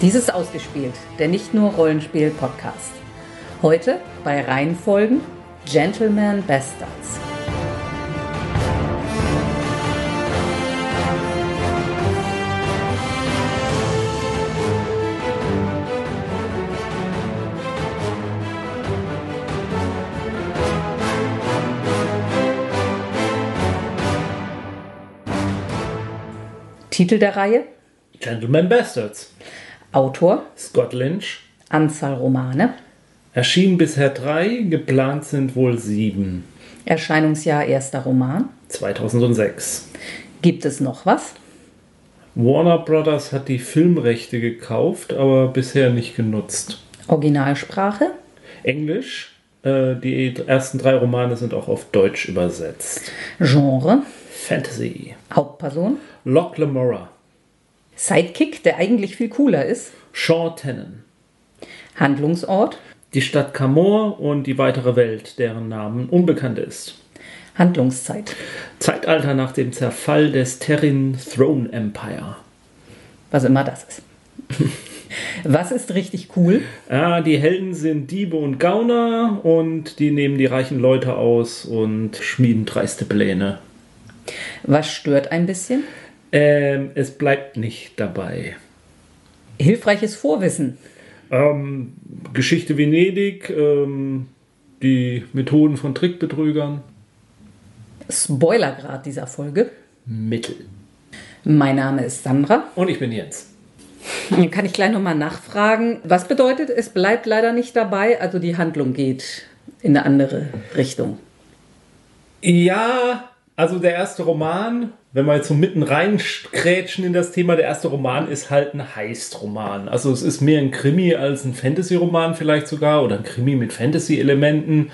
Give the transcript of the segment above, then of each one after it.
Dies ist ausgespielt, der nicht nur Rollenspiel-Podcast. Heute bei Reihenfolgen Gentleman Bastards. Titel der Reihe, Gentleman Bastards. Autor, Scott Lynch. Anzahl Romane, Erschienen bisher drei, geplant sind wohl sieben. Erscheinungsjahr erster Roman. 2006. Gibt es noch was? Warner Brothers hat die Filmrechte gekauft, aber bisher nicht genutzt. Originalsprache, Englisch. Äh, die ersten drei Romane sind auch auf Deutsch übersetzt. Genre, Fantasy. Hauptperson, Locke Lamora. Sidekick, der eigentlich viel cooler ist, Sean Tannen. Handlungsort, Die Stadt Camor und die weitere Welt, deren Namen unbekannt ist. Handlungszeit. Zeitalter nach dem Zerfall des Terran Throne Empire. Was immer das ist. Was ist richtig cool? Ja, die Helden sind Diebe und Gauner und die nehmen die reichen Leute aus und schmieden dreiste Pläne. Was stört ein bisschen? Ähm, es bleibt nicht dabei. Hilfreiches Vorwissen. Ähm, Geschichte Venedig, ähm, die Methoden von Trickbetrügern, Spoilergrad dieser Folge. Mittel. Mein Name ist Sandra. Und ich bin Jens. Dann kann ich gleich nochmal nachfragen. Was bedeutet, es bleibt leider nicht dabei, also die Handlung geht in eine andere Richtung. Ja, also der erste Roman, wenn wir jetzt so mitten reinkrätschen in das Thema, der erste Roman ist halt ein Heist-Roman. Also es ist mehr ein Krimi als ein Fantasy-Roman vielleicht sogar oder ein Krimi mit Fantasy-Elementen.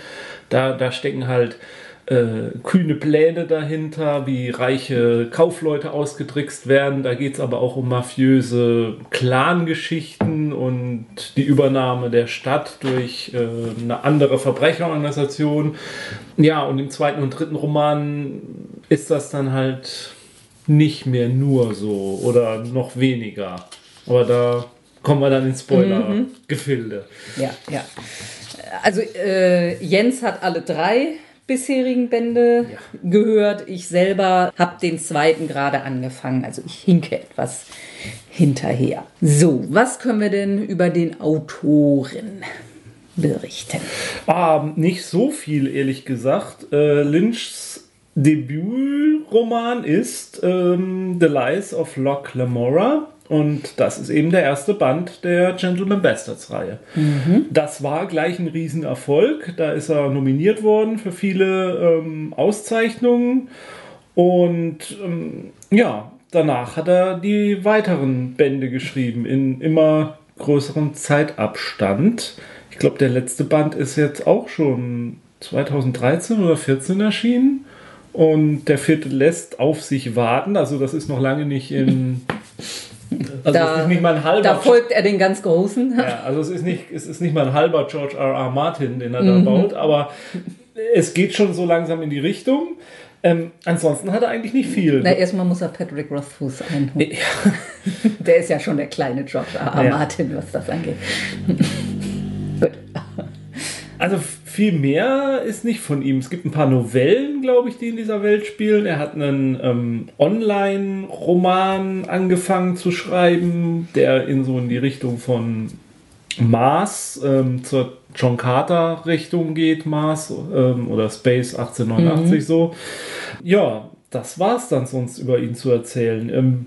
Da, da stecken halt äh, kühne Pläne dahinter, wie reiche Kaufleute ausgetrickst werden. Da geht es aber auch um mafiöse Clan-Geschichten und die Übernahme der Stadt durch äh, eine andere Verbrecherorganisation. Ja, und im zweiten und dritten Roman ist das dann halt nicht mehr nur so oder noch weniger. Aber da kommen wir dann in Spoiler-Gefilde. Ja, ja. Also äh, Jens hat alle drei bisherigen Bände Ja. gehört. Ich selber habe den zweiten gerade angefangen. Also ich hinke etwas hinterher. So, was können wir denn über den Autoren berichten? Ah, nicht so viel, ehrlich gesagt. Äh, Lynchs Debütroman ist ähm, The Lies of Locke Lamora. Und das ist eben der erste Band der Gentleman Bastards Reihe. Das war gleich ein Riesenerfolg. Da ist er nominiert worden für viele ähm, Auszeichnungen. Und ähm, ja, danach hat er die weiteren Bände geschrieben in immer größerem Zeitabstand. Ich glaube, der letzte Band ist jetzt auch schon 2013 oder 2014 erschienen. Und der vierte lässt auf sich warten. Also das ist noch lange nicht in... Also es ist nicht mal ein halber... da folgt er den ganz Großen. Ja, also es ist nicht, es ist nicht mal ein halber George R. R. Martin, den er da baut, aber es geht schon so langsam in die Richtung. Ähm, ansonsten hat er eigentlich nicht viel. Na, erstmal muss er Patrick Rothfuss einholen. Ja, Der ist ja schon der kleine George R. R. Ja. Martin, was das angeht. Gut. also viel mehr ist nicht von ihm. Es gibt ein paar Novellen, glaube ich, die in dieser Welt spielen. Er hat einen ähm, Online-Roman angefangen zu schreiben, der in so in die Richtung von Mars ähm, zur John Carter Richtung geht, Mars ähm, oder Space 1889 so. Ja, das war's dann sonst über ihn zu erzählen. Ähm,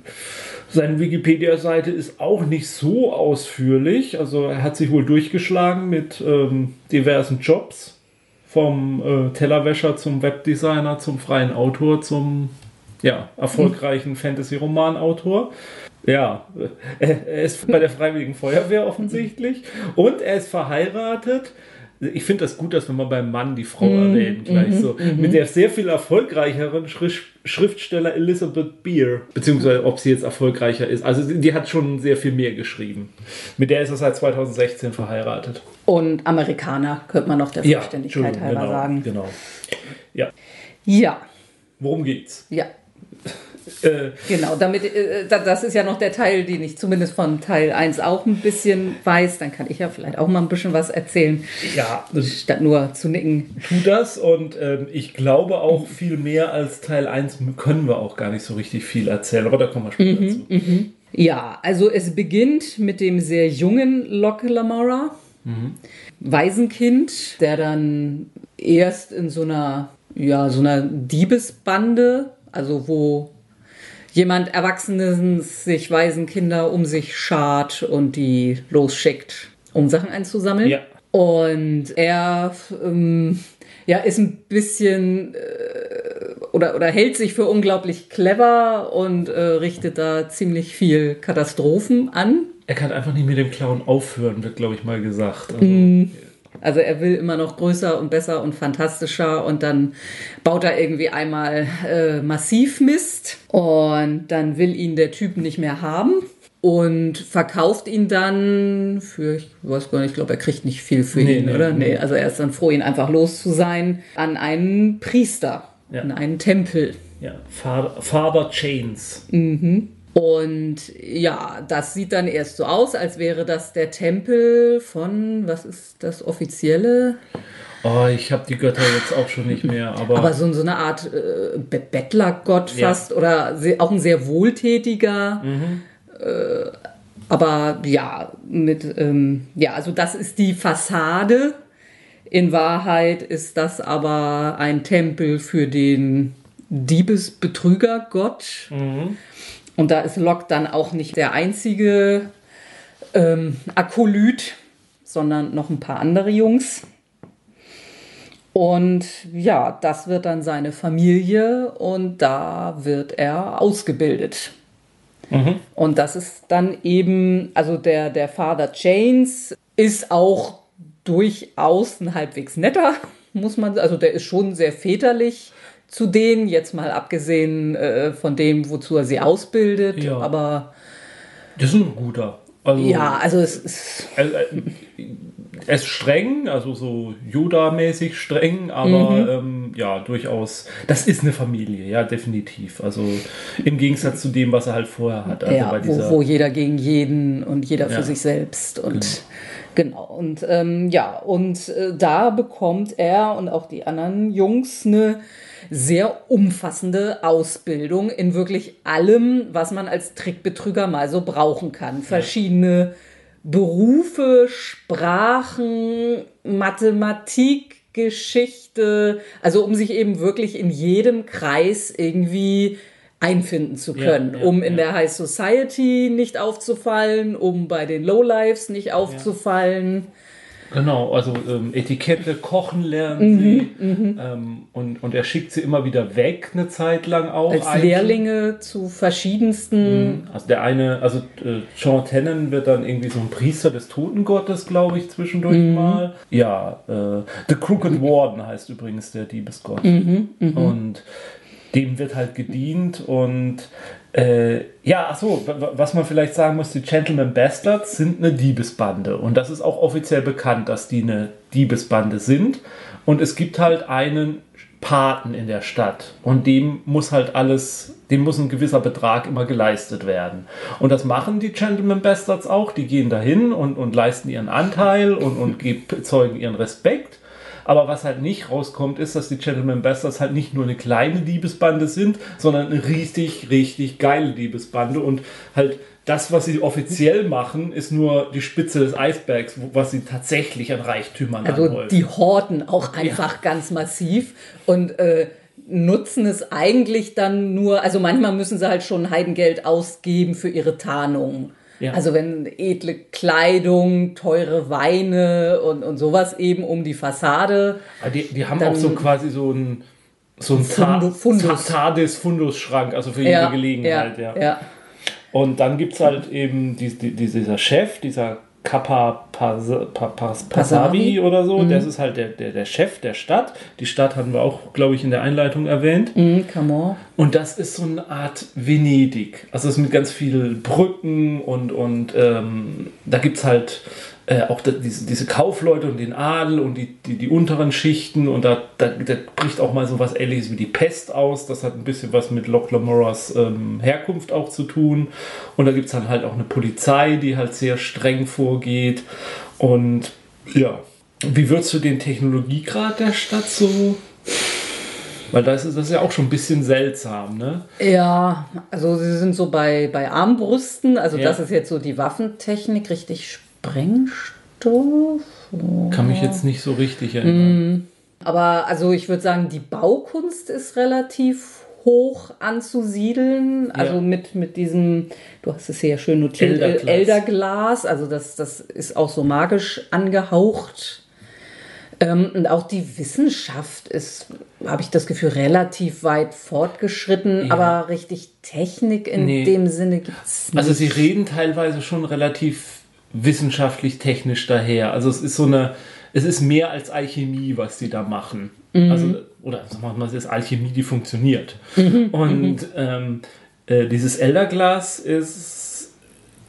seine Wikipedia-Seite ist auch nicht so ausführlich. Also er hat sich wohl durchgeschlagen mit ähm, diversen Jobs. Vom äh, Tellerwäscher zum Webdesigner, zum freien Autor, zum ja, erfolgreichen Fantasy-Roman-Autor. Ja, er ist bei der Freiwilligen Feuerwehr offensichtlich. Und er ist verheiratet. Ich finde das gut, dass wir mal beim Mann die Frau erwähnen, gleich so. Mit der sehr viel erfolgreicheren Schrift Schriftsteller Elizabeth Beer. Beziehungsweise, ob sie jetzt erfolgreicher ist. Also, die hat schon sehr viel mehr geschrieben. Mit der ist er seit 2016 verheiratet. Und Amerikaner, könnte man noch der Vollständigkeit Entschuldigung, halber genau, sagen. Genau. Ja. Ja, Worum geht's? ja. Äh, Genau, damit, äh, da- das ist ja noch der Teil, den ich zumindest von Teil 1 auch ein bisschen weiß. Dann kann ich ja vielleicht auch mal ein bisschen was erzählen, ja, das statt nur zu nicken. tu das und ähm, ich glaube auch viel mehr als Teil 1 können wir auch gar nicht so richtig viel erzählen, aber da kommen wir später Mhm, zu. Ja, also es beginnt mit dem sehr jungen Locke Lamora, Waisenkind, der dann erst in so einer, ja, so einer Diebesbande, also wo jemand Erwachsenes sich Waisenkinder um sich schart und die losschickt, um Sachen einzusammeln. Ja. Und er ähm, ja, ist ein bisschen äh, oder, oder hält sich für unglaublich clever und äh, richtet da ziemlich viel Katastrophen an. Er kann einfach nicht mit dem Clown aufhören, wird, glaube ich, mal gesagt. Also, Mhm. Also er will immer noch größer und besser und fantastischer und dann baut er irgendwie einmal äh, massiv Mist und dann will ihn der Typ nicht mehr haben und verkauft ihn dann für, ich weiß gar nicht, ich glaube, er kriegt nicht viel für Nee, ihn, nee, oder? nee. Nee, also er ist dann froh, ihn einfach los zu sein, an einen Priester, Ja. an einen Tempel. ja, Father, Father Chains. Und ja, das sieht dann erst so aus, als wäre das der Tempel von, was ist das offizielle? Oh, ich habe die Götter jetzt auch schon nicht mehr, aber, Aber so, so eine Art äh, Be- Bettlergott Ja. fast oder auch ein sehr wohltätiger. Äh, aber ja, mit, ähm, ja, also das ist die Fassade. In Wahrheit ist das aber ein Tempel für den Diebesbetrügergott. Und da ist Locke dann auch nicht der einzige ähm, Akolyt, sondern noch ein paar andere Jungs. Und ja, das wird dann seine Familie und da wird er ausgebildet. Und das ist dann eben, also der, der Father Chains ist auch durchaus ein halbwegs netter, muss man, also der ist schon sehr väterlich zu denen, jetzt mal abgesehen äh, von dem, wozu er sie ausbildet. Ja. Aber das ist ein guter. Also, ja, also es ist, Also, äh, er ist streng, also so Yoda-mäßig streng, aber Mhm. ähm, ja, durchaus. Das ist eine Familie, ja, definitiv. Also im Gegensatz zu dem, was er halt vorher hat. Also ja, bei wo, dieser, wo jeder gegen jeden und jeder Ja. für sich selbst und genau und ähm, ja und äh, da bekommt er und auch die anderen Jungs eine sehr umfassende Ausbildung in wirklich allem, was man als Trickbetrüger mal so brauchen kann. Verschiedene Berufe, Sprachen, Mathematik, Geschichte, also um sich eben wirklich in jedem Kreis irgendwie einfinden zu Ja, können, ja, um in ja. der High Society nicht aufzufallen, um bei den Lowlifes nicht aufzufallen. Genau, also ähm, Etikette, Kochen lernen Mhm, sie. Ähm, und, und er schickt sie immer wieder weg, eine Zeit lang auch. Als eigentlich. Lehrlinge zu verschiedensten Also der eine, also äh, Sean Tennant wird dann irgendwie so ein Priester des Totengottes, glaube ich, zwischendurch Mhm. mal. Ja, äh, The Crooked Warden heißt übrigens der Diebesgott. Mhm, Und dem wird halt gedient und äh, ja, achso, w- w- was man vielleicht sagen muss, die Gentleman Bastards sind eine Diebesbande und das ist auch offiziell bekannt, dass die eine Diebesbande sind und es gibt halt einen Paten in der Stadt und dem muss halt alles, dem muss ein gewisser Betrag immer geleistet werden. Und das machen die Gentleman Bastards auch, die gehen dahin und, und leisten ihren Anteil und, und ge- zeugen ihren Respekt. Aber was halt nicht rauskommt, ist, dass die Gentleman Bastards halt nicht nur eine kleine Diebesbande sind, sondern eine richtig, richtig geile Diebesbande und halt das, was sie offiziell machen, ist nur die Spitze des Eisbergs, was sie tatsächlich an Reichtümern Also anhäufen. die horten auch einfach ganz massiv und äh, nutzen es eigentlich dann nur, also manchmal müssen sie halt schon Heidengeld ausgeben für ihre Tarnung. Ja. Also wenn edle Kleidung, teure Weine und, und sowas eben um die Fassade. Aber die, die haben auch so quasi so ein so ein Fundu- Fundus. TARDIS-Fundus-Schrank, also für jede Gelegenheit, ja. ja. ja. Und dann gibt es halt eben die, die, dieser Chef, dieser Kappa Pas- Pa- Pas- Pasavi Pasavi. oder so, das ist halt der, der, der Chef der Stadt. Die Stadt hatten wir auch, glaube ich, in der Einleitung erwähnt. On. Und das ist so eine Art Venedig. Also es ist mit ganz vielen Brücken und, und ähm, da gibt es halt äh, auch da, diese, diese Kaufleute und den Adel und die, die, die unteren Schichten und da, da, da bricht auch mal so was Ähnliches wie die Pest aus. Das hat ein bisschen was mit Locke Lamoras ähm, Herkunft auch zu tun. Und da gibt es dann halt auch eine Polizei, die halt sehr streng vorgeht. Und ja, wie würdest du den Technologiegrad der Stadt so weil da ist das ja auch schon ein bisschen seltsam, ne? Ja, also sie sind so bei, bei Armbrüsten, also ja. das ist jetzt so die Waffentechnik, richtig Sprengstoff? Kann mich jetzt nicht so richtig erinnern. Mm. Aber also ich würde sagen, die Baukunst ist relativ hoch anzusiedeln. Also ja. mit, mit diesem, du hast es sehr schön notiert, Elderglas. Elderglas. Also das, das ist auch so magisch angehaucht. Ähm, und auch die Wissenschaft ist, habe ich das Gefühl, relativ weit fortgeschritten, ja. aber richtig Technik in nee. dem Sinne gibt es nicht. Also sie reden teilweise schon relativ wissenschaftlich technisch daher. Also es ist so eine, es ist mehr als Alchemie, was die da machen. Mhm. Also, oder sagen wir mal, es ist Alchemie, die funktioniert. Mhm. Und mhm. ähm, äh, dieses Elderglas ist,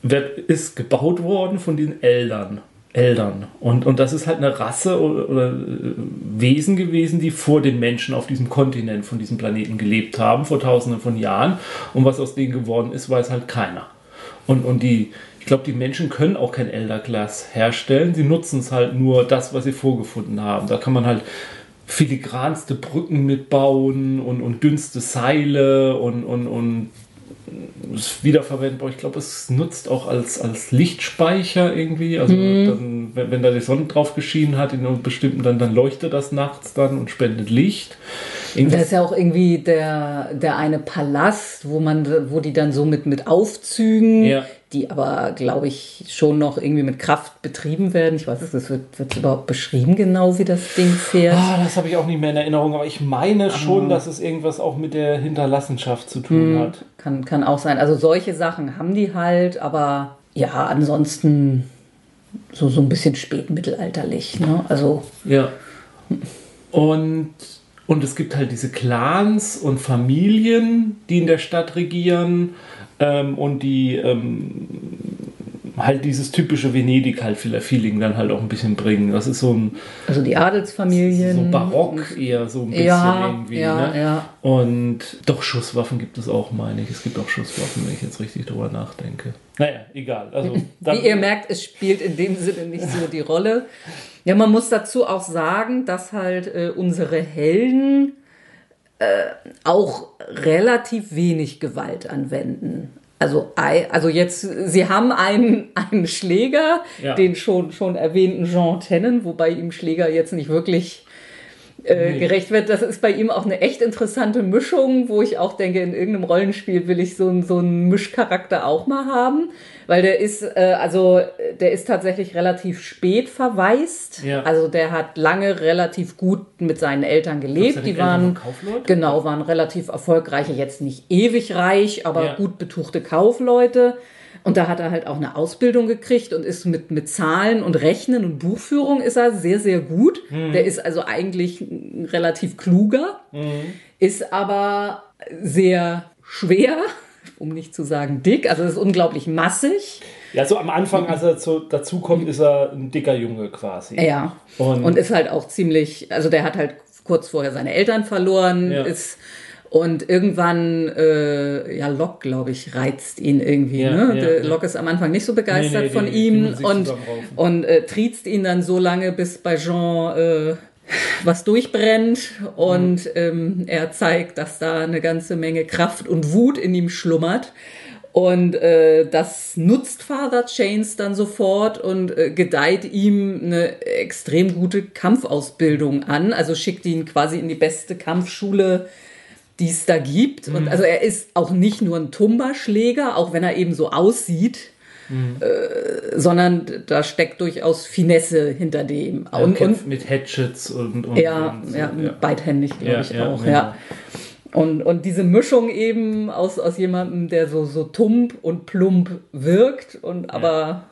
wird, ist gebaut worden von den Eldern. Eldern. Und, und das ist halt eine Rasse oder, oder, äh, Wesen gewesen, die vor den Menschen auf diesem Kontinent, von diesem Planeten gelebt haben, vor tausenden von Jahren. Und was aus denen geworden ist, weiß halt keiner. Und, und die, glaube, die Menschen können auch kein Elderglas herstellen. Sie nutzen es halt nur das, was sie vorgefunden haben. Da kann man halt filigranste Brücken mitbauen und, und dünnste Seile und, und, und ist wiederverwendbar. Ich glaube, es nutzt auch als, als Lichtspeicher irgendwie. Also mhm. dann, wenn, wenn, da die Sonne drauf geschienen hat in einem bestimmten, dann, dann leuchtet das nachts dann und spendet Licht. Irgendwie das ist ja auch irgendwie der, der eine Palast, wo man, wo die dann so mit, mit Aufzügen ja die aber, glaube ich, schon noch irgendwie mit Kraft betrieben werden. Ich weiß es, wird, wird überhaupt beschrieben genau, wie das Ding fährt? Ah, das habe ich auch nicht mehr in Erinnerung, aber ich meine ah. schon, dass es irgendwas auch mit der Hinterlassenschaft zu tun hm, hat. Kann, kann auch sein. Also solche Sachen haben die halt, aber ja, ansonsten so, so ein bisschen spätmittelalterlich. Ne? Also. Ja. Und und es gibt halt diese Clans und Familien, die in der Stadt regieren ähm, und die ähm, halt dieses typische Venedig halt Feeling dann halt auch ein bisschen bringen. Das ist so ein also die Adelsfamilien so barock eher so ein bisschen ja, irgendwie. Ja, ne? ja. Und doch Schusswaffen gibt es auch, meine ich. Es gibt auch Schusswaffen, wenn ich jetzt richtig drüber nachdenke. Naja, egal. Also wie ihr merkt, es spielt in dem Sinne nicht so die Rolle. Ja, man muss dazu auch sagen, dass halt äh, unsere Helden äh, auch relativ wenig Gewalt anwenden. Also, also jetzt, sie haben einen, einen Schläger, ja. den schon, schon erwähnten Jean Tennen, wobei ihm Schläger jetzt nicht wirklich äh, nee. gerecht wird. Das ist bei ihm auch eine echt interessante Mischung, wo ich auch denke, in irgendeinem Rollenspiel will ich so, so einen Mischcharakter auch mal haben, weil der ist, äh, also der ist tatsächlich relativ spät verwaist. Ja. Also der hat lange relativ gut mit seinen Eltern gelebt. Die waren genau waren relativ erfolgreiche, jetzt nicht ewig reich, aber ja. gut betuchte Kaufleute. Und da hat er halt auch eine Ausbildung gekriegt und ist mit, mit Zahlen und Rechnen und Buchführung ist er sehr, sehr gut. Mhm. Der ist also eigentlich relativ kluger, mhm. ist aber sehr schwer, um nicht zu sagen dick. Also ist unglaublich massig. Ja, so am Anfang, als er zu, dazu kommt, ist er ein dicker Junge quasi. Ja. Und, und ist halt auch ziemlich, also der hat halt kurz vorher seine Eltern verloren, ja. ist und irgendwann, äh, ja, Locke, glaube ich, reizt ihn irgendwie. Ja, ne? Ja, Locke ist am Anfang nicht so begeistert nee, nee, von die, ihm und, und äh, triezt ihn dann so lange, bis bei Jean äh, was durchbrennt und mhm. ähm, er zeigt, dass da eine ganze Menge Kraft und Wut in ihm schlummert. Und äh, das nutzt Father Chains dann sofort und äh, gedeiht ihm eine extrem gute Kampfausbildung an. Also schickt ihn quasi in die beste Kampfschule die es da gibt. Mhm. Und also er ist auch nicht nur ein Tumba-Schläger, auch wenn er eben so aussieht. Mhm. Äh, sondern da steckt durchaus Finesse hinter dem. Ja, und, und, mit Hatchets und, und ja, und so, ja, ja, beidhändig glaube ja, ich auch, genau. ja. Und, und diese Mischung eben aus, aus jemandem, der so, so tump und plump wirkt und aber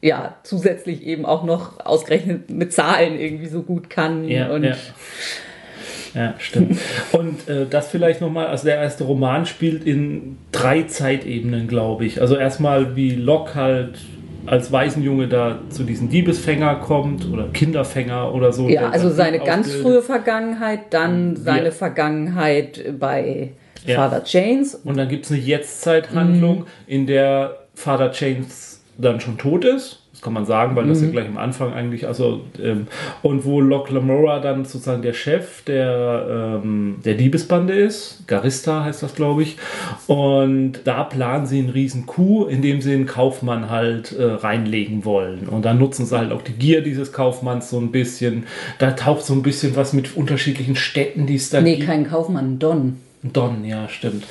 ja, zusätzlich eben auch noch ausgerechnet mit Zahlen irgendwie so gut kann. Ja, und ja. Stimmt. Und äh, das vielleicht nochmal, also der erste Roman spielt in drei Zeitebenen, glaube ich. Also erstmal wie Locke halt als Waisenjunge da zu diesen Diebesfänger kommt oder Kinderfänger oder so. Ja, also seine ganz frühe Vergangenheit, dann seine ja. Vergangenheit bei ja. Father James. Und dann gibt es eine Jetztzeithandlung, mhm. in der Father James dann schon tot ist kann man sagen, weil das ja mhm. gleich am Anfang eigentlich, also ähm, und wo Locke Lamora dann sozusagen der Chef der, ähm, der Diebesbande ist, Garista heißt das, glaube ich, und da planen sie einen riesen Coup, indem sie einen Kaufmann halt äh, reinlegen wollen und dann nutzen sie halt auch die Gier dieses Kaufmanns so ein bisschen, da taucht so ein bisschen was mit unterschiedlichen Städten, die es da nee, gibt. Nee, kein Kaufmann, Don. Don, ja, stimmt.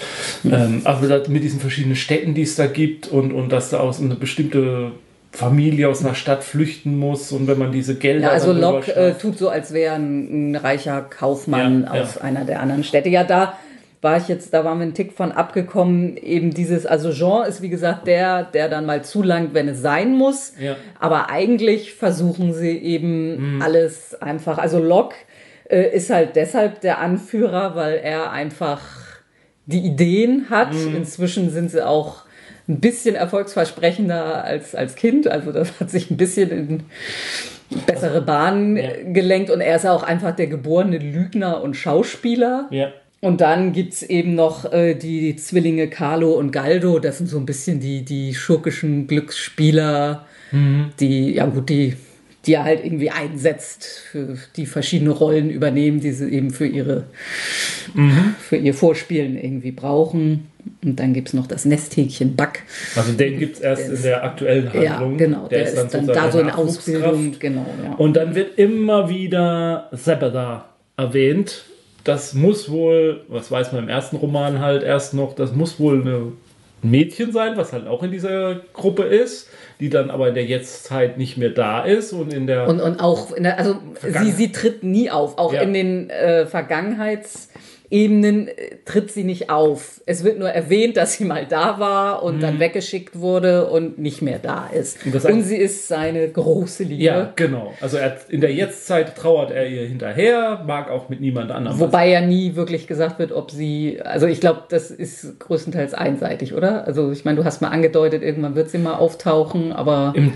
Mhm. Ähm, aber mit diesen verschiedenen Städten, die es da gibt und, und dass da aus eine bestimmte Familie aus einer Stadt flüchten muss und wenn man diese Gelder. Ja, also Locke äh, tut so, als wäre ein, ein, reicher Kaufmann ja, aus ja. einer der anderen Städte. Ja, da war ich jetzt, da waren wir einen Tick von abgekommen. Eben dieses, also Jean ist wie gesagt der, der dann mal zulangt, wenn es sein muss. Ja. Aber eigentlich versuchen sie eben mhm. alles einfach. Also Locke äh, ist halt deshalb der Anführer, weil er einfach die Ideen hat. Mhm. Inzwischen sind sie auch ein bisschen erfolgsversprechender als, als Kind. Also das hat sich ein bisschen in bessere Bahnen ja. gelenkt und er ist auch einfach der geborene Lügner und Schauspieler. Ja. Und dann gibt es eben noch äh, die Zwillinge Carlo und Galdo, das sind so ein bisschen die, die schurkischen Glücksspieler, mhm. die, ja gut, die, die er halt irgendwie einsetzt, für die verschiedene Rollen übernehmen, die sie eben für ihre, mhm. für ihr Vorspielen irgendwie brauchen. Und dann gibt es noch das Nesthäkchen Back. Also den gibt es erst in der aktuellen Handlung. Ja, genau. Der, der ist, dann, dann da so in Ausbildung. Genau, ja. Und dann wird immer wieder Zebeda erwähnt. Das muss wohl, was weiß man im ersten Roman halt erst noch, das muss wohl eine Mädchen sein, was halt auch in dieser Gruppe ist, die dann aber in der Jetztzeit nicht mehr da ist und in der und, und auch der, also sie, sie tritt nie auf, auch ja. in den äh, Vergangenheits Ebenen äh, tritt sie nicht auf. Es wird nur erwähnt, dass sie mal da war und mhm. dann weggeschickt wurde und nicht mehr da ist. Und, und sie ist seine große Liebe. Ja, genau. Also er, in der Jetztzeit trauert er ihr hinterher, mag auch mit niemand anderem. Wobei ja nie wirklich gesagt wird, ob sie, also ich glaube, das ist größtenteils einseitig, oder? Also ich meine, du hast mal angedeutet, irgendwann wird sie mal auftauchen, aber... Im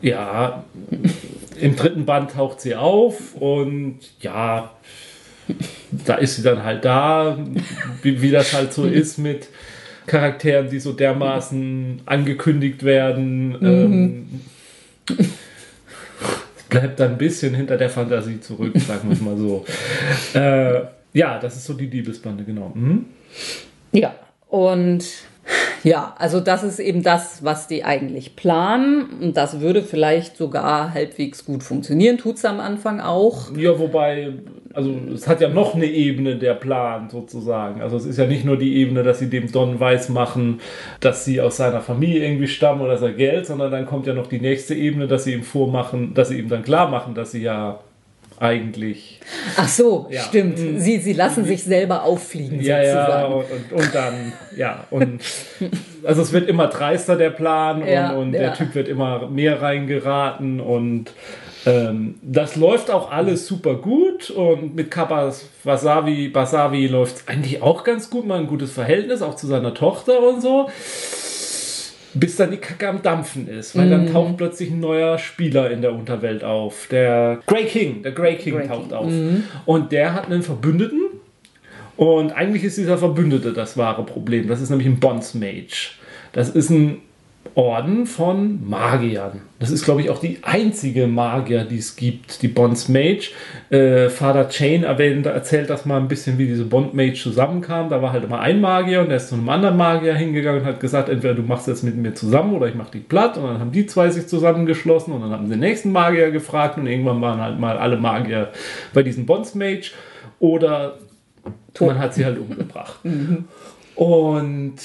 ja, im dritten Band taucht sie auf und ja, da ist sie dann halt da, wie, wie das halt so ist mit Charakteren, die so dermaßen angekündigt werden. Mhm. Ähm, bleibt dann ein bisschen hinter der Fantasie zurück, sagen wir es mal so. Äh, ja, das ist so die Liebesbande, genau. Mhm. Ja, und ja, also das ist eben das, was die eigentlich planen. Und das würde vielleicht sogar halbwegs gut funktionieren. Tut es am Anfang auch. Ja, wobei, also es hat ja noch eine Ebene der Plan sozusagen. Also es ist ja nicht nur die Ebene, dass sie dem Don weiß machen, dass sie aus seiner Familie irgendwie stammen oder sein Geld, sondern dann kommt ja noch die nächste Ebene, dass sie ihm vormachen, dass sie ihm dann klar machen, dass sie ja eigentlich. Ach so, ja. stimmt. Mhm. Sie, sie lassen sich selber auffliegen. Ja, sozusagen. ja, und, und, und, dann, ja, und also es wird immer dreister der Plan ja, und, ja. der Typ wird immer mehr reingeraten und ähm, das läuft auch alles super gut und mit Kabas Wasabi, Basavi läuft es eigentlich auch ganz gut, mal ein gutes Verhältnis, auch zu seiner Tochter und so bis dann die Kacke am Dampfen ist, weil mm. dann mhm. taucht plötzlich ein neuer Spieler in der Unterwelt auf. Der Grey King, der Grey King Grey taucht King. auf. Mm. Und der hat einen Verbündeten. Und eigentlich ist dieser Verbündete das wahre Problem. Das ist nämlich ein Bonds Mage. Das ist ein Orden von Magiern. Das ist, glaube ich, auch die einzige Magier, die es gibt, die Bonds Mage. Äh, Father Chain erwähnt, erzählt das mal ein bisschen, wie diese Bond Mage zusammenkam. Da war halt immer ein Magier und der ist zu einem anderen Magier hingegangen und hat gesagt, entweder du machst jetzt mit mir zusammen oder ich mach dich platt. Und dann haben die zwei sich zusammengeschlossen und dann haben sie den nächsten Magier gefragt und irgendwann waren halt mal alle Magier bei diesem Bonds Mage. Oder man hat sie halt umgebracht. Mhm. Und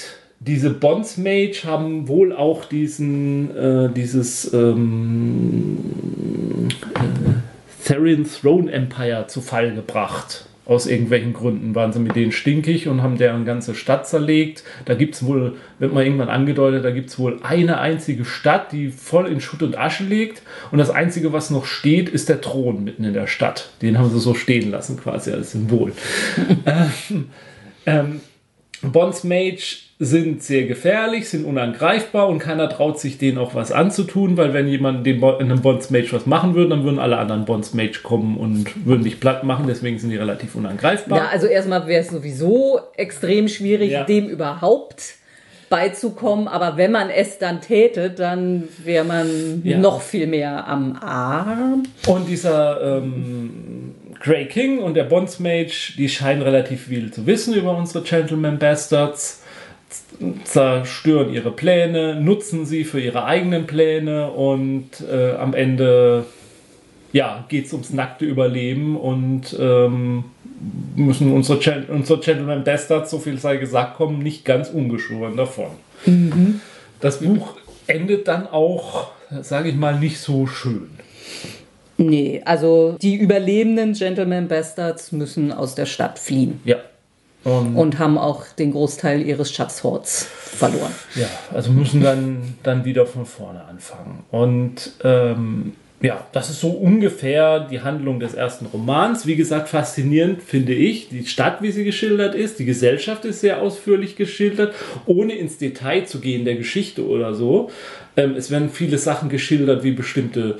diese Bonds Mage haben wohl auch diesen, äh, dieses ähm, äh, Therian Throne Empire zu Fall gebracht. Aus irgendwelchen Gründen waren sie mit denen stinkig und haben deren ganze Stadt zerlegt. Da gibt es wohl, wird mal irgendwann angedeutet, da gibt es wohl eine einzige Stadt, die voll in Schutt und Asche liegt. Und das Einzige, was noch steht, ist der Thron mitten in der Stadt. Den haben sie so stehen lassen, quasi als Symbol. ähm, ähm, Bonds Mage sind sehr gefährlich, sind unangreifbar und keiner traut sich denen auch was anzutun, weil wenn jemand dem Bo einem Bondsmage was machen würde, dann würden alle anderen Bondsmage kommen und würden dich platt machen, deswegen sind die relativ unangreifbar. Ja, also erstmal wäre es sowieso extrem schwierig, Ja. dem überhaupt beizukommen, aber wenn man es dann täte, dann wäre man Ja. noch viel mehr am Arm. Und dieser ähm, Grey King und der Bondsmage, die scheinen relativ viel zu wissen über unsere Gentleman Bastards, zerstören ihre Pläne, nutzen sie für ihre eigenen Pläne und äh, am Ende ja, geht es ums nackte Überleben und ähm, müssen unsere, Gen unsere Gentleman Bastards, so viel sei gesagt, kommen nicht ganz ungeschoren davon. Das Buch endet dann auch, sage ich mal, nicht so schön. Nee, also die überlebenden Gentleman Bastards müssen aus der Stadt fliehen Ja. Und, und haben auch den Großteil ihres Schatzhorts verloren. ja, also müssen dann, dann wieder von vorne anfangen. Und ähm, ja, das ist so ungefähr die Handlung des ersten Romans. Wie gesagt, faszinierend finde ich die Stadt, wie sie geschildert ist. Die Gesellschaft ist sehr ausführlich geschildert, ohne ins Detail zu gehen der Geschichte oder so. Ähm, es werden viele Sachen geschildert, wie bestimmte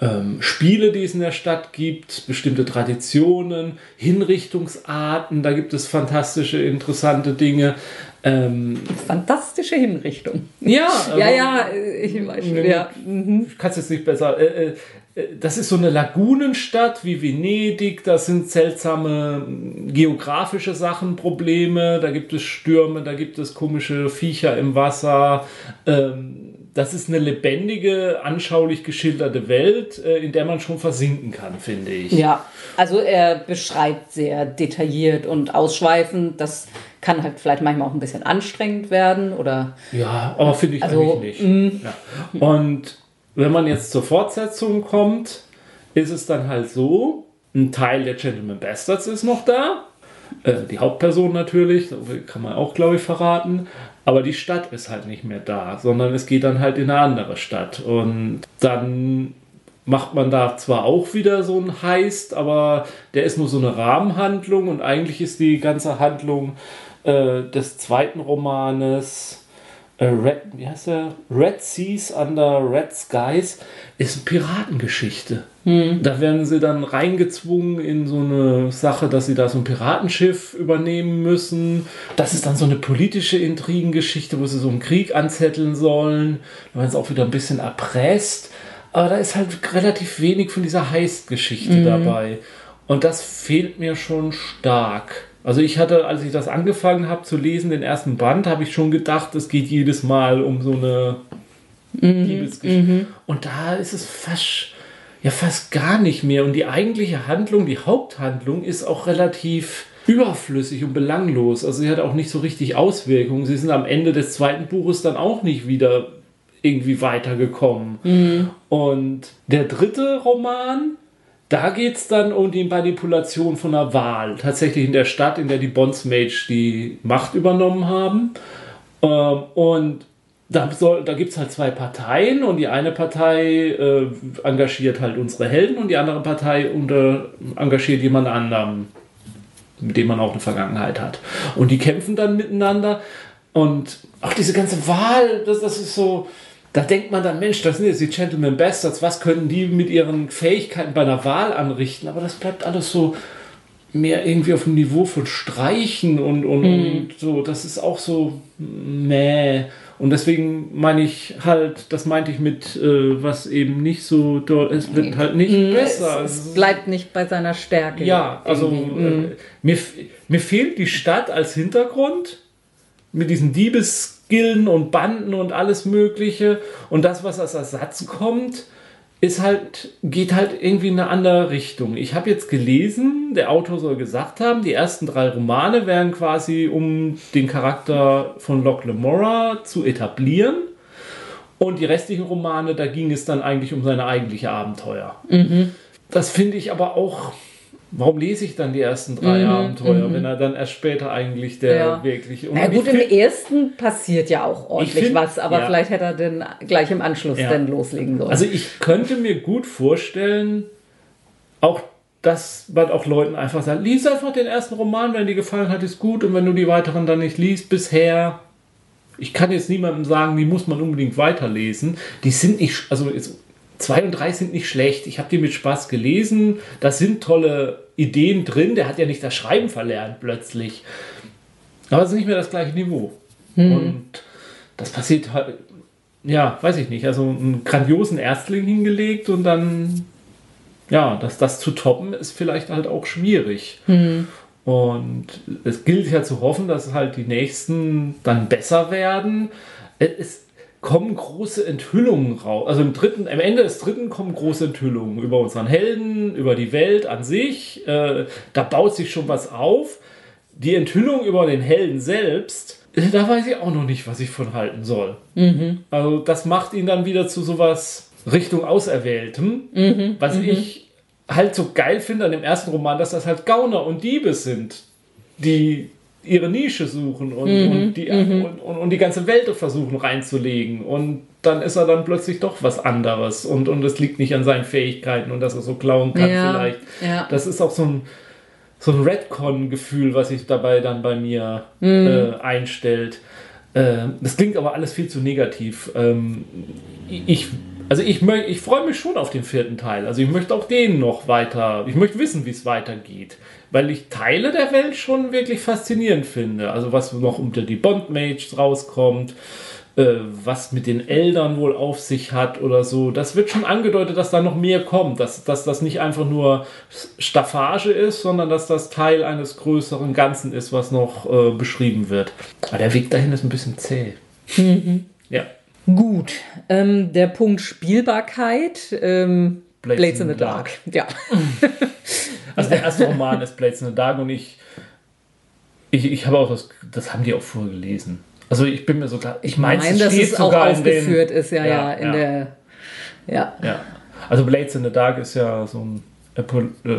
ähm, Spiele, die es in der Stadt gibt, bestimmte Traditionen, Hinrichtungsarten, da gibt es fantastische, interessante Dinge. Ähm, Fantastische Hinrichtung. ja, Ja, aber- ja, ich weiß schon, ja. Mhm. ich kann es jetzt nicht besser. Äh, äh, äh, das ist so eine Lagunenstadt wie Venedig. Da sind seltsame mh, geografische Sachen, Probleme. Da gibt es Stürme, da gibt es komische Viecher im Wasser. Ähm, das ist eine lebendige, anschaulich geschilderte Welt, äh, in der man schon versinken kann, finde ich. Ja, also er beschreibt sehr detailliert und ausschweifend. Das kann halt vielleicht manchmal auch ein bisschen anstrengend werden oder Ja, aber finde ich Also, eigentlich nicht. Ja. Und wenn man jetzt zur Fortsetzung kommt, ist es dann halt so, ein Teil der Gentleman Bastards ist noch da. Äh, die Hauptperson natürlich, kann man auch, glaube ich, verraten. Aber die Stadt ist halt nicht mehr da, sondern es geht dann halt in eine andere Stadt. Und dann macht man da zwar auch wieder so einen Heist, aber der ist nur so eine Rahmenhandlung und eigentlich ist die ganze Handlung äh, des zweiten Romanes äh, Red, wie heißt der? Red Seas Under Red Skies ist eine Piratengeschichte. Da werden sie dann reingezwungen in so eine Sache, dass sie da so ein Piratenschiff übernehmen müssen. Das ist dann so eine politische Intrigengeschichte, wo sie so einen Krieg anzetteln sollen. Da werden sie auch wieder ein bisschen erpresst. Aber da ist halt relativ wenig von dieser Heist-Geschichte dabei. Und das fehlt mir schon stark. Also ich hatte, als ich das angefangen habe zu lesen, den ersten Band, habe ich schon gedacht, es geht jedes Mal um so eine Liebesgeschichte. Und da ist es fast, ja fast gar nicht mehr. Und die eigentliche Handlung, die Haupthandlung, ist auch relativ überflüssig und belanglos. Also sie hat auch nicht so richtig Auswirkungen. Sie sind am Ende des zweiten Buches dann auch nicht wieder irgendwie weitergekommen. Und der dritte Roman, da geht es dann um die Manipulation von einer Wahl. Tatsächlich in der Stadt, in der die Bondsmage die Macht übernommen haben. Ähm, und da, da gibt es halt zwei Parteien und die eine Partei äh, engagiert halt unsere Helden und die andere Partei unter, engagiert jemand anderen, mit dem man auch eine Vergangenheit hat. Und die kämpfen dann miteinander und auch diese ganze Wahl, das, das ist so, da denkt man dann, Mensch, das sind jetzt die Gentleman Bastards, was können die mit ihren Fähigkeiten bei einer Wahl anrichten? Aber das bleibt alles so mehr irgendwie auf dem Niveau von Streichen und, und, und so, das ist auch so meh. Und deswegen meine ich halt, das meinte ich mit, äh, was eben nicht so, doll- es wird halt nicht besser. Mhm. Es, es bleibt nicht bei seiner Stärke. Ja, also irgendwie. äh, mir, mir fehlt die Stadt als Hintergrund mit diesen Diebesgilden und Banden und alles Mögliche. Und das, was als Ersatz kommt, ist halt, geht halt irgendwie in eine andere Richtung. Ich habe jetzt gelesen, der Autor soll gesagt haben, die ersten drei Romane wären quasi, um den Charakter von Locke Lamora zu etablieren. Und die restlichen Romane, da ging es dann eigentlich um seine eigentliche Abenteuer. Das finde ich aber auch. Warum lese ich dann die ersten drei Abenteuer, wenn er dann erst später eigentlich der Ja. wirklich. Na gut, im ersten passiert ja auch ordentlich find- was, aber ja. vielleicht hätte er denn gleich im Anschluss Ja. dann loslegen sollen. Also ich könnte mir gut vorstellen, auch dass man auch Leuten einfach sagt, lies einfach den ersten Roman, wenn dir gefallen hat, ist gut und wenn du die weiteren dann nicht liest bisher, ich kann jetzt niemandem sagen, die muss man unbedingt weiterlesen. Die sind nicht, also zwei und drei sind nicht schlecht. Ich habe die mit Spaß gelesen. Da sind tolle Ideen drin. Der hat ja nicht das Schreiben verlernt plötzlich. Aber es ist nicht mehr das gleiche Niveau. Hm. Und das passiert halt, ja, weiß ich nicht. Also einen grandiosen Erstling hingelegt und dann, ja, das, das zu toppen ist vielleicht halt auch schwierig. Hm. Und es gilt ja zu hoffen, dass halt die nächsten dann besser werden. Es kommen große Enthüllungen raus. Also im dritten, am Ende des dritten kommen große Enthüllungen über unseren Helden, über die Welt an sich. Äh, da baut sich schon was auf. Die Enthüllung über den Helden selbst, äh, da weiß ich auch noch nicht, was ich von halten soll. Mhm. Also das macht ihn dann wieder zu sowas Richtung Auserwähltem, mhm. was mhm. ich halt so geil finde an dem ersten Roman, dass das halt Gauner und Diebe sind, die ihre Nische suchen und, mhm, und, die, mhm. und, und, und, die ganze Welt versuchen reinzulegen. Und dann ist er dann plötzlich doch was anderes. Und, und es liegt nicht an seinen Fähigkeiten und dass er so klauen kann ja, vielleicht. Ja. Das ist auch so ein, so ein Redcon-Gefühl, was sich dabei dann bei mir mhm. äh, einstellt. Äh, das klingt aber alles viel zu negativ. Ähm, ich also ich, ich freue mich schon auf den vierten Teil. Also ich möchte auch den noch weiter, ich möchte wissen, wie es weitergeht. Weil ich Teile der Welt schon wirklich faszinierend finde. Also was noch unter die Bond-Mages rauskommt, äh, was mit den Eltern wohl auf sich hat oder so. Das wird schon angedeutet, dass da noch mehr kommt. Dass, dass das nicht einfach nur Staffage ist, sondern dass das Teil eines größeren Ganzen ist, was noch äh, beschrieben wird. Aber der Weg dahin ist ein bisschen zäh. Mhm. Ja. Gut, ähm, der Punkt Spielbarkeit. Ähm, Blades, Blades in the Dark. Dark. Ja. Also der erste Roman ist Blades in the Dark und ich, ich, ich habe auch das, das haben die auch vorher gelesen. Also ich bin mir sogar, ich meine, mein, dass es auch aufgeführt ist, ja, ja, ja in ja. der, ja. ja. Also Blades in the Dark ist ja so ein äh, äh,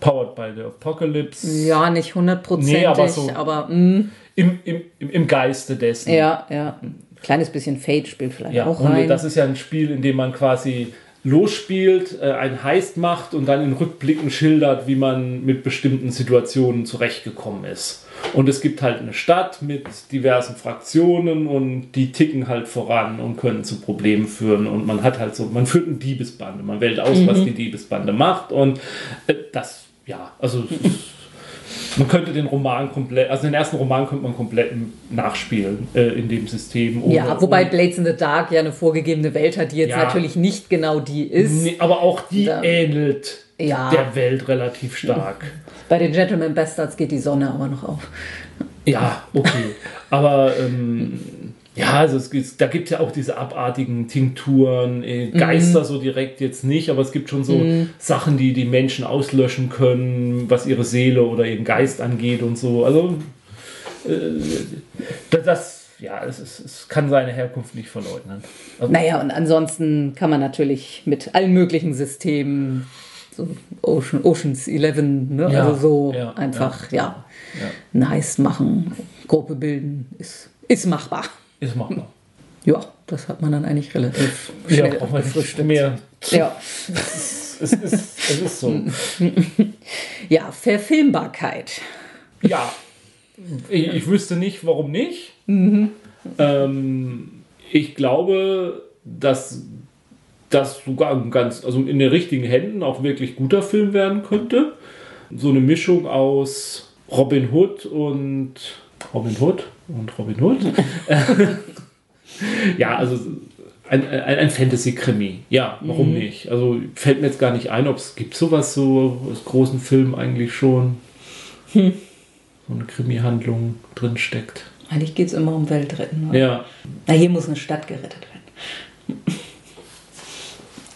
Powered by the Apocalypse. Ja, nicht hundertprozentig, nee, aber, so aber mm. im, im, im Geiste dessen. Ja, ja kleines bisschen Fate spielt vielleicht ja, auch rein. Das ist ja ein Spiel, in dem man quasi losspielt, äh, ein Heist macht und dann in Rückblicken schildert, wie man mit bestimmten Situationen zurechtgekommen ist. Und es gibt halt eine Stadt mit diversen Fraktionen und die ticken halt voran und können zu Problemen führen. Und man hat halt so, man führt eine Diebesbande, man wählt aus, mhm. was die Diebesbande macht. Und äh, das, ja, also man könnte den Roman komplett, also den ersten Roman könnte man komplett nachspielen äh, in dem System. Ohne, ja, wobei Blades in the Dark ja eine vorgegebene Welt hat, die jetzt ja, natürlich nicht genau die ist. Nee, aber auch die da, ähnelt ja. der Welt relativ stark. Bei den Gentleman Bastards geht die Sonne aber noch auf. Ja, okay. aber ähm, ja, also es gibt, da gibt es ja auch diese abartigen Tinkturen, äh, Geister mhm. so direkt jetzt nicht, aber es gibt schon so mhm. Sachen, die die Menschen auslöschen können, was ihre Seele oder ihren Geist angeht und so. Also äh, das, ja, es, ist, es kann seine Herkunft nicht verleugnen. Also, naja, und ansonsten kann man natürlich mit allen möglichen Systemen, so Ocean, Oceans 11, ne? Ja, also so ja, einfach, ja, ja, nice machen, Gruppe bilden, ist, ist machbar. Ist machbar. Ja, das hat man dann eigentlich relativ schnell ja, befristet. Mehr. Ja. es, ist, es ist so. Ja, Verfilmbarkeit. Ja, ich, ich wüsste nicht, warum nicht. Mhm. Ähm, ich glaube, dass das sogar ganz, also in den richtigen Händen auch wirklich guter Film werden könnte. So eine Mischung aus Robin Hood und Robin Hood und Robin Hood. ja, also ein, ein, ein Fantasy-Krimi. Ja, warum mhm. nicht? Also fällt mir jetzt gar nicht ein, ob es gibt sowas so aus großen Filmen eigentlich schon. Hm. So eine Krimi-Handlung drin steckt. Eigentlich geht es immer um Weltretten. Oder? Ja. Na, hier muss eine Stadt gerettet werden.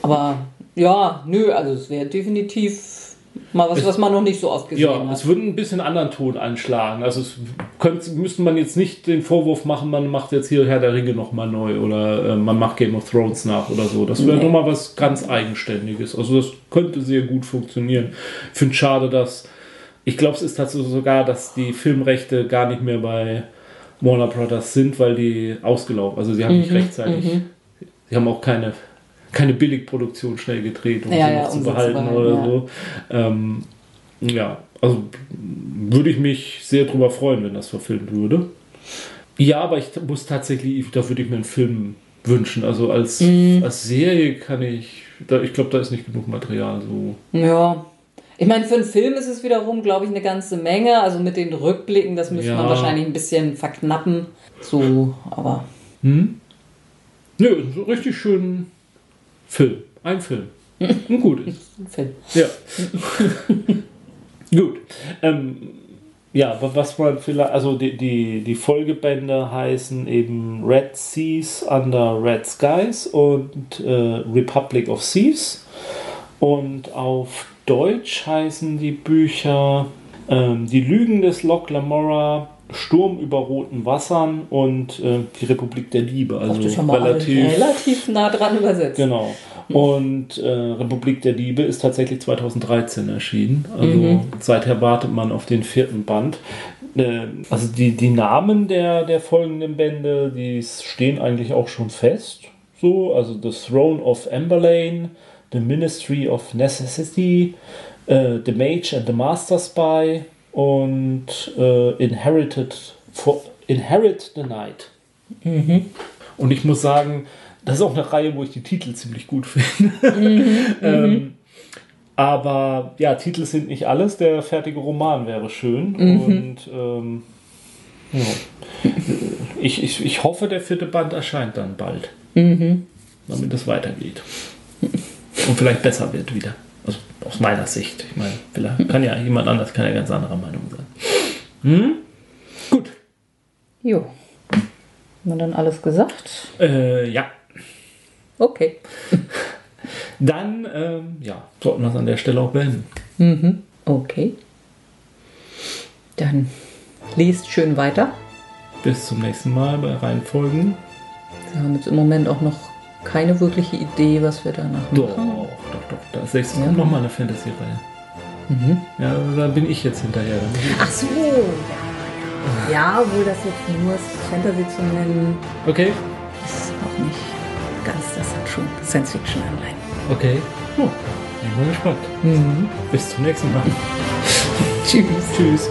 Aber ja, nö, also es wäre definitiv Mal was, es, was man noch nicht so oft gesehen ja, hat. Ja, es würde ein bisschen anderen Ton anschlagen. Also es könnte, müsste man jetzt nicht den Vorwurf machen, man macht jetzt hier Herr der Ringe nochmal neu oder äh, man macht Game of Thrones nach oder so. Das wäre nee. nochmal was ganz Eigenständiges. Also das könnte sehr gut funktionieren. Ich finde es schade, dass ich glaube, es ist tatsächlich sogar, dass die Filmrechte gar nicht mehr bei Warner Brothers sind, weil die ausgelaufen, also sie haben mhm, nicht rechtzeitig, mhm. sie haben auch keine keine Billigproduktion schnell gedreht, um ja, sie ja, zu behalten, zu behalten oder ja. so. Ähm, ja, also würde ich mich sehr drüber freuen, wenn das verfilmt würde. Ja, aber ich muss tatsächlich, da würde ich mir einen Film wünschen. Also als, Mhm. als Serie kann ich, da, ich glaube, da ist nicht genug Material so. Ja. Ich meine, für einen Film ist es wiederum, glaube ich, eine ganze Menge. Also mit den Rückblicken, das müsste man Ja. wahrscheinlich ein bisschen verknappen. So, aber Hm? Nö, so richtig schönen Film. Ein Film. Ein gutes. ein Film. Ja. Gut. Ähm, ja, wa- was man vielleicht, also die, die, die Folgebände heißen eben Red Seas Under Red Skies und äh, Republic of Thieves. Und auf Deutsch heißen die Bücher ähm, Die Lügen des Loch Lamora, Sturm über roten Wassern und äh, die Republik der Liebe. Also Ach, relativ, relativ nah dran übersetzt. Genau. Und äh, Republik der Liebe ist tatsächlich 2013 erschienen. Also Mhm. seither wartet man auf den vierten Band. Äh, also die, die Namen der, der folgenden Bände, die stehen eigentlich auch schon fest. So, also The Throne of Amberlane, The Ministry of Necessity, äh, The Mage and the Master Spy und äh, Inherited for, Inherit the Night. Und ich muss sagen, das ist auch eine Reihe, wo ich die Titel ziemlich gut finde. ähm, aber ja, Titel sind nicht alles. Der fertige Roman wäre schön. Und ähm, ja. ich, ich, ich hoffe, der vierte Band erscheint dann bald. Damit es weitergeht. Und vielleicht besser wird wieder. Aus meiner Sicht. Ich meine, vielleicht kann ja jemand anders, kann ja ganz anderer Meinung sein. Hm? Gut. Jo. Haben wir dann alles gesagt? Äh, ja. Okay. Dann, ähm, ja, sollten wir es an der Stelle auch beenden. Okay. Dann liest schön weiter. Bis zum nächsten Mal bei Reihenfolgen. Wir haben jetzt im Moment auch noch keine wirkliche Idee, was wir danach Doch, machen. doch, doch. Da ist nächstes Ja. Mal nochmal eine Fantasy-Reihe. Ja, da bin ich jetzt hinterher. Ich- Ach so, ja, ja. Ja, wohl das jetzt nur Fantasy zu nennen, Okay, ist auch nicht ganz, das hat schon Science-Fiction-Anleihen. okay. Oh, bin mal gespannt. Bis zum nächsten Mal. Tschüss. Tschüss.